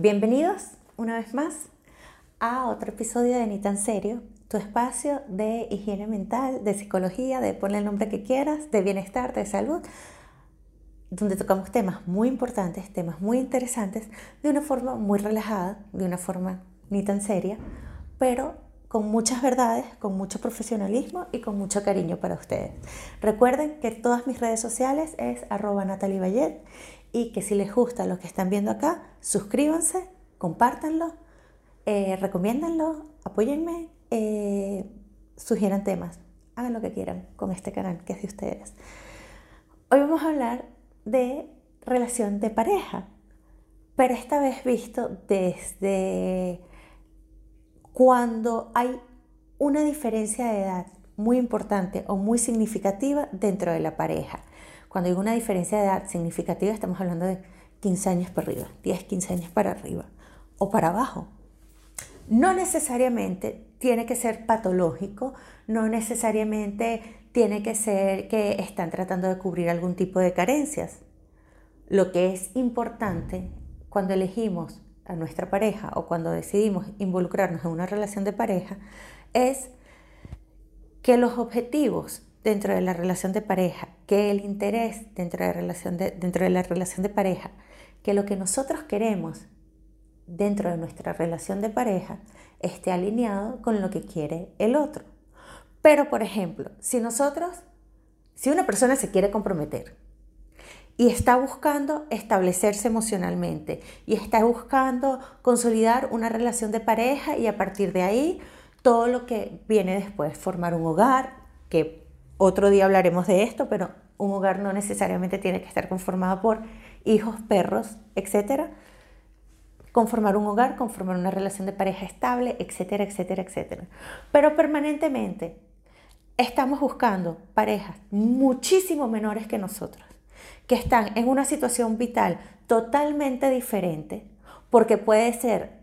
Bienvenidos una vez más a otro episodio de Ni tan serio, tu espacio de higiene mental, de psicología, de poner el nombre que quieras, de bienestar, de salud, donde tocamos temas muy importantes, temas muy interesantes, de una forma muy relajada, de una forma ni tan seria, pero con muchas verdades, con mucho profesionalismo y con mucho cariño para ustedes. Recuerden que todas mis redes sociales es arroba Natalie Bayet y que si les gusta lo que están viendo acá, suscríbanse, compártanlo, eh, recomiéndanlo, apóyenme, eh, sugieran temas, hagan lo que quieran con este canal que es de ustedes. Hoy vamos a hablar de relación de pareja, pero esta vez visto desde cuando hay una diferencia de edad muy importante o muy significativa dentro de la pareja. Cuando hay una diferencia de edad significativa, estamos hablando de 15 años para arriba, 10, 15 años para arriba o para abajo. No necesariamente tiene que ser patológico, no necesariamente tiene que ser que están tratando de cubrir algún tipo de carencias. Lo que es importante cuando elegimos a nuestra pareja o cuando decidimos involucrarnos en una relación de pareja es que los objetivos dentro de la relación de pareja, que el interés dentro de, relación dentro de la relación de pareja, que lo que nosotros queremos dentro de nuestra relación de pareja esté alineado con lo que quiere el otro. Pero, por ejemplo, si nosotros, si una persona se quiere comprometer y está buscando establecerse emocionalmente y está buscando consolidar una relación de pareja y a partir de ahí todo lo que viene después, formar un hogar, que otro día hablaremos de esto, pero un hogar no necesariamente tiene que estar conformado por hijos, perros, etcétera. Conformar un hogar, conformar una relación de pareja estable, etcétera, etcétera, etcétera. Pero permanentemente estamos buscando parejas muchísimo menores que nosotros, que están en una situación vital totalmente diferente, porque puede ser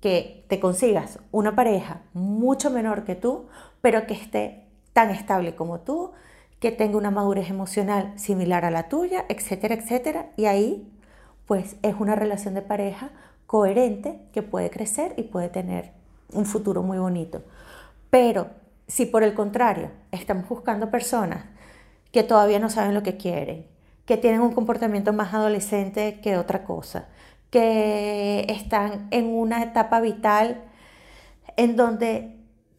que te consigas una pareja mucho menor que tú, pero que esté tan estable como tú, que tenga una madurez emocional similar a la tuya, etcétera, etcétera. Y ahí, pues es una relación de pareja coherente que puede crecer y puede tener un futuro muy bonito. Pero si por el contrario estamos buscando personas que todavía no saben lo que quieren, que tienen un comportamiento más adolescente que otra cosa, que están en una etapa vital en donde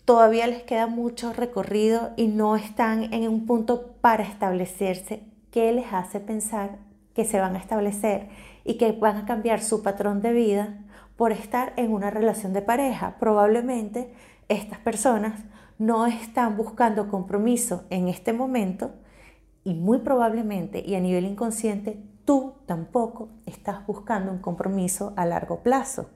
todavía les queda mucho recorrido y no están en un punto para establecerse, ¿qué les hace pensar que se van a establecer y que van a cambiar su patrón de vida por estar en una relación de pareja? Probablemente estas personas no están buscando compromiso en este momento y muy probablemente y a nivel inconsciente tú tampoco estás buscando un compromiso a largo plazo.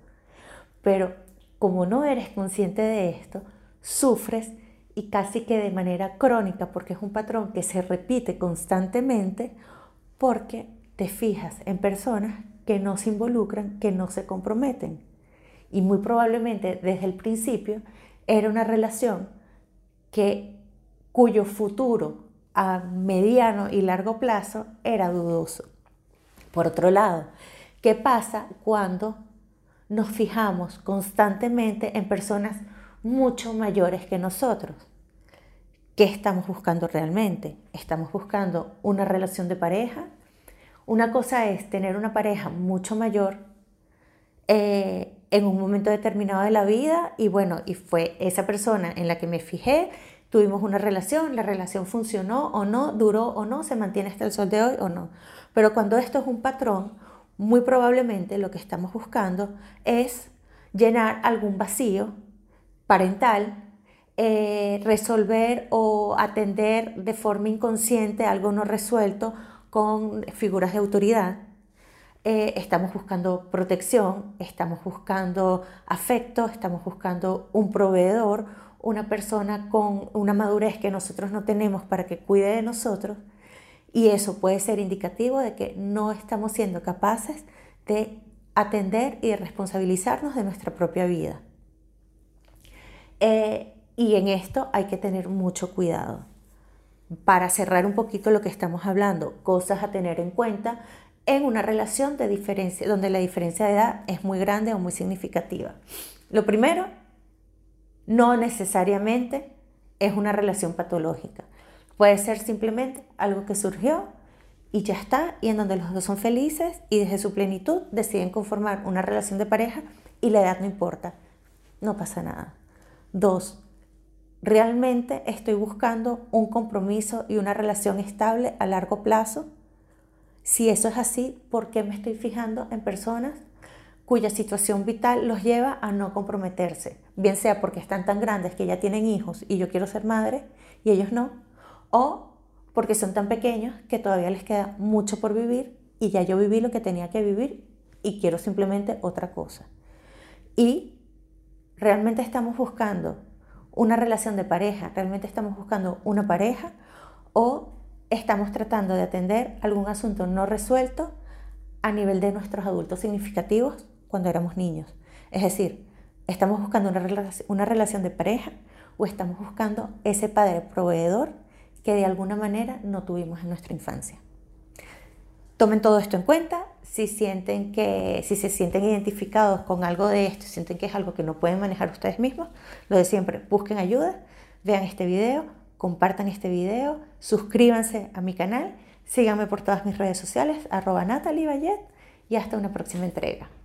Pero como no eres consciente de esto, sufres y casi que de manera crónica, porque es un patrón que se repite constantemente, porque te fijas en personas que no se involucran, que no se comprometen. Y muy probablemente desde el principio era una relación que, cuyo futuro a mediano y largo plazo era dudoso. Por otro lado, ¿qué pasa cuando nos fijamos constantemente en personas mucho mayores que nosotros. ¿Qué estamos buscando realmente? ¿Estamos buscando una relación de pareja? Una cosa es tener una pareja mucho mayor eh, en un momento determinado de la vida y bueno, y fue esa persona en la que me fijé, tuvimos una relación, la relación funcionó o no, duró o no, se mantiene hasta el sol de hoy o no. Pero cuando esto es un patrón, muy probablemente lo que estamos buscando es llenar algún vacío parental, eh, resolver o atender de forma inconsciente algo no resuelto con figuras de autoridad. Eh, estamos buscando protección, estamos buscando afecto, estamos buscando un proveedor, una persona con una madurez que nosotros no tenemos para que cuide de nosotros. Y eso puede ser indicativo de que no estamos siendo capaces de atender y de responsabilizarnos de nuestra propia vida. Eh, y en esto hay que tener mucho cuidado. Para cerrar un poquito lo que estamos hablando, cosas a tener en cuenta en una relación de diferencia, donde la diferencia de edad es muy grande o muy significativa. Lo primero, no necesariamente es una relación patológica. Puede ser simplemente algo que surgió y ya está, y en donde los dos son felices y desde su plenitud deciden conformar una relación de pareja y la edad no importa. No pasa nada. Dos, realmente estoy buscando un compromiso y una relación estable a largo plazo. Si eso es así, ¿por qué me estoy fijando en personas cuya situación vital los lleva a no comprometerse? Bien sea porque están tan grandes que ya tienen hijos y yo quiero ser madre y ellos no, o porque son tan pequeños que todavía les queda mucho por vivir y ya yo viví lo que tenía que vivir y quiero simplemente otra cosa. Y realmente estamos buscando una relación de pareja, realmente estamos buscando una pareja o estamos tratando de atender algún asunto no resuelto a nivel de nuestros adultos significativos cuando éramos niños. Es decir, estamos buscando una, relación de pareja o estamos buscando ese padre proveedor que de alguna manera no tuvimos en nuestra infancia. Tomen todo esto en cuenta. Si, sienten que, si se sienten identificados con algo de esto, si sienten que es algo que no pueden manejar ustedes mismos, lo de siempre, busquen ayuda, vean este video, compartan este video, suscríbanse a mi canal, síganme por todas mis redes sociales, arroba Natalie y hasta una próxima entrega.